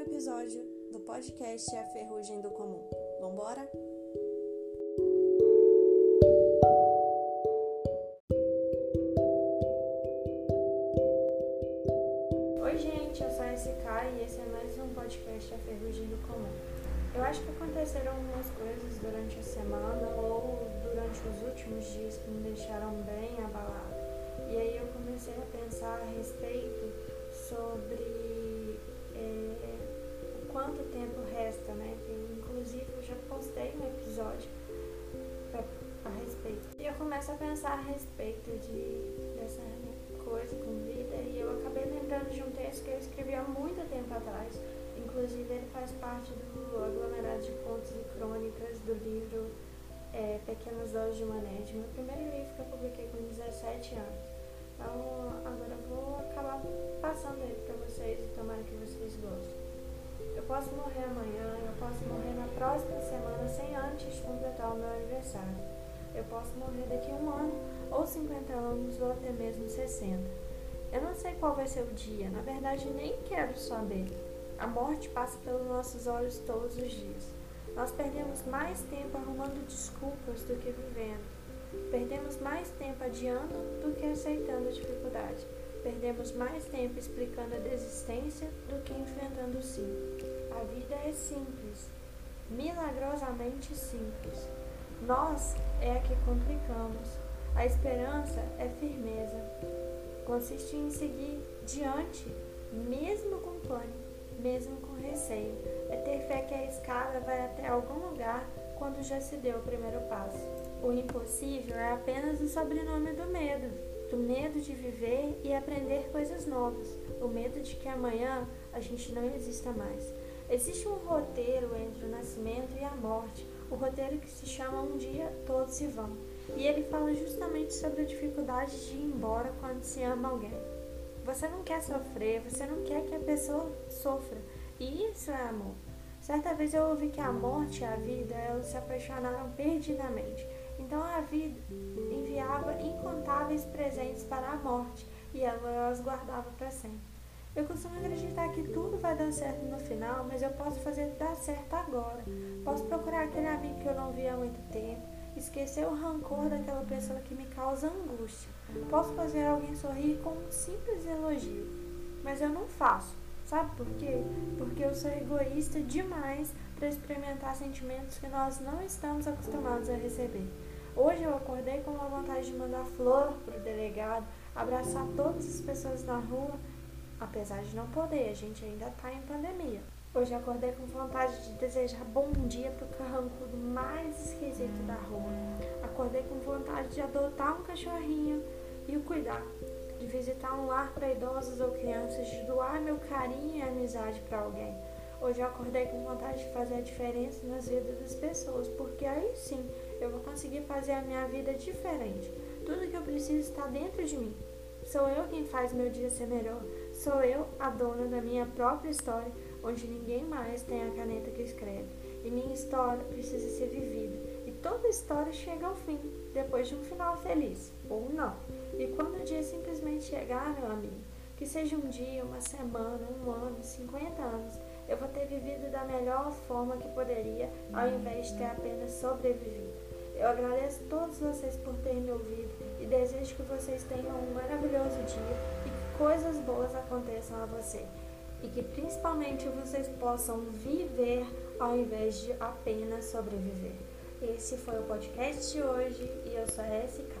episódio do podcast A Ferrugem do Comum. Vambora? Oi, gente, eu sou a SK e esse é mais um podcast A Ferrugem do Comum. Eu acho que aconteceram algumas coisas durante a semana ou durante os últimos dias que me deixaram bem abalada. Tempo resta, né? Inclusive eu já postei um episódio pra, a respeito. E eu começo a pensar a respeito de, dessa coisa com vida e eu acabei lembrando de um texto que eu escrevi há muito tempo atrás. Inclusive ele faz parte do aglomerado de contos e crônicas do livro é, Pequenas Doses de Manete, meu primeiro livro que eu publiquei com 17 anos. Então agora eu vou acabar passando ele para vocês e tomara que vocês gostem. Eu posso morrer amanhã, eu posso morrer na próxima semana sem antes completar o meu aniversário. Eu posso morrer daqui a um ano, ou 50 anos, ou até mesmo 60. Eu não sei qual vai ser o dia, na verdade nem quero saber. A morte passa pelos nossos olhos todos os dias. Nós perdemos mais tempo arrumando desculpas do que vivendo. Perdemos mais tempo adiando do que aceitando a dificuldade. Perdemos mais tempo explicando a desistência do que enfrentando vida é simples, milagrosamente simples. Nós é a que complicamos. A esperança é firmeza. Consiste em seguir diante, mesmo com pânico, mesmo com receio. É ter fé que a escada vai até algum lugar quando já se deu o primeiro passo. O impossível é apenas o sobrenome do medo, do medo de viver e aprender coisas novas, o medo de que amanhã a gente não exista mais. Existe um roteiro entre o nascimento e a morte, o roteiro que se chama Um Dia Todos Se Vão, e ele fala justamente sobre a dificuldade de ir embora quando se ama alguém. Você não quer sofrer, você não quer que a pessoa sofra, e isso é amor. Certa vez eu ouvi que a morte e a vida elas se apaixonaram perdidamente. Então a vida enviava incontáveis presentes para a morte e ela as guardava para sempre. Eu costumo acreditar que tudo vai dar certo no final, mas eu posso fazer dar certo agora. Posso procurar aquele amigo que eu não vi há muito tempo, esquecer o rancor daquela pessoa que me causa angústia. Posso fazer alguém sorrir com um simples elogio, mas eu não faço. Sabe por quê? Porque eu sou egoísta demais para experimentar sentimentos que nós não estamos acostumados a receber. Hoje eu acordei com uma vontade de mandar flor para o delegado, abraçar todas as pessoas na rua, apesar de não poder, a gente ainda está em pandemia. Hoje acordei com vontade de desejar bom dia para o carrancudo mais esquisito da rua. Acordei com vontade de adotar um cachorrinho e o cuidar, de visitar um lar para idosos ou crianças, de doar meu carinho e amizade para alguém. Hoje eu acordei com vontade de fazer a diferença nas vidas das pessoas, porque aí sim eu vou conseguir fazer a minha vida diferente. Tudo que eu preciso está dentro de mim. Sou eu quem faz meu dia ser melhor. Sou eu a dona da minha própria história, onde ninguém mais tem a caneta que escreve. E minha história precisa ser vivida. E toda história chega ao fim, depois de um final feliz, ou não. E quando o dia simplesmente chegar, meu amigo, que seja um dia, uma semana, um ano, 50 anos, eu vou ter vivido da melhor forma que poderia, ao invés de ter apenas sobrevivido. Eu agradeço a todos vocês por terem me ouvido e desejo que vocês tenham um maravilhoso dia coisas boas aconteçam a você. E que principalmente vocês possam viver ao invés de apenas sobreviver. Esse foi o podcast de hoje e eu sou a SK.